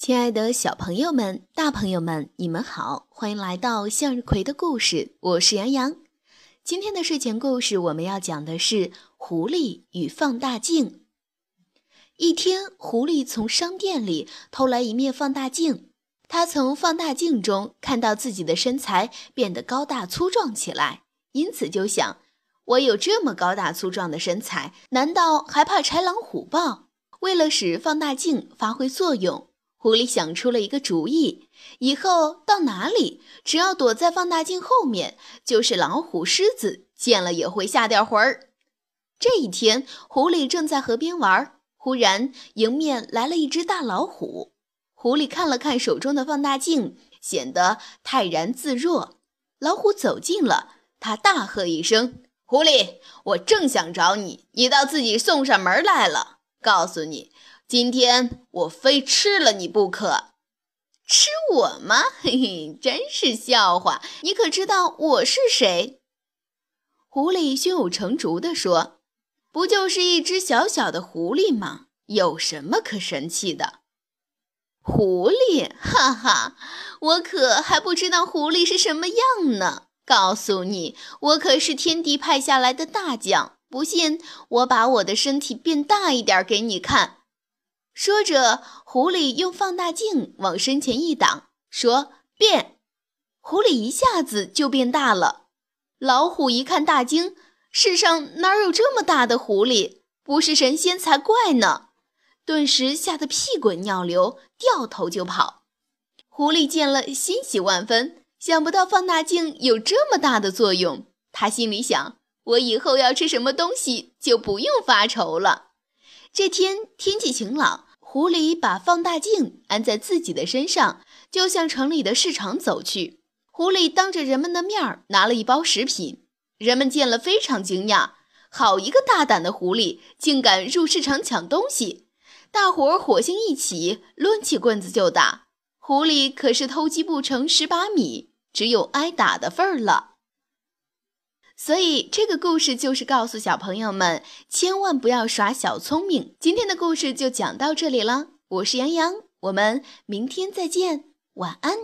亲爱的小朋友们、大朋友们，你们好，欢迎来到向日葵的故事。我是杨洋。今天的睡前故事，我们要讲的是狐狸与放大镜。一天，狐狸从商店里偷来一面放大镜，他从放大镜中看到自己的身材变得高大粗壮起来，因此就想：我有这么高大粗壮的身材，难道还怕豺狼虎豹？为了使放大镜发挥作用。狐狸想出了一个主意，以后到哪里，只要躲在放大镜后面，就是老虎、狮子见了也会吓掉魂儿。这一天，狐狸正在河边玩，忽然迎面来了一只大老虎。狐狸看了看手中的放大镜，显得泰然自若。老虎走近了，他大喝一声：“狐狸，我正想找你，你倒自己送上门来了。告诉你。”今天我非吃了你不可，吃我吗？嘿嘿，真是笑话！你可知道我是谁？狐狸胸有成竹地说：“不就是一只小小的狐狸吗？有什么可神气的？”狐狸，哈哈，我可还不知道狐狸是什么样呢。告诉你，我可是天帝派下来的大将。不信，我把我的身体变大一点给你看。说着，狐狸用放大镜往身前一挡，说：“变！”狐狸一下子就变大了。老虎一看大惊：“世上哪有这么大的狐狸？不是神仙才怪呢！”顿时吓得屁滚尿流，掉头就跑。狐狸见了，欣喜万分，想不到放大镜有这么大的作用。他心里想：“我以后要吃什么东西，就不用发愁了。”这天天气晴朗，狐狸把放大镜安在自己的身上，就向城里的市场走去。狐狸当着人们的面拿了一包食品，人们见了非常惊讶，好一个大胆的狐狸，竟敢入市场抢东西！大伙儿火星一起，抡起棍子就打。狐狸可是偷鸡不成蚀把米，只有挨打的份儿了。所以，这个故事就是告诉小朋友们，千万不要耍小聪明。今天的故事就讲到这里了，我是杨洋，我们明天再见，晚安。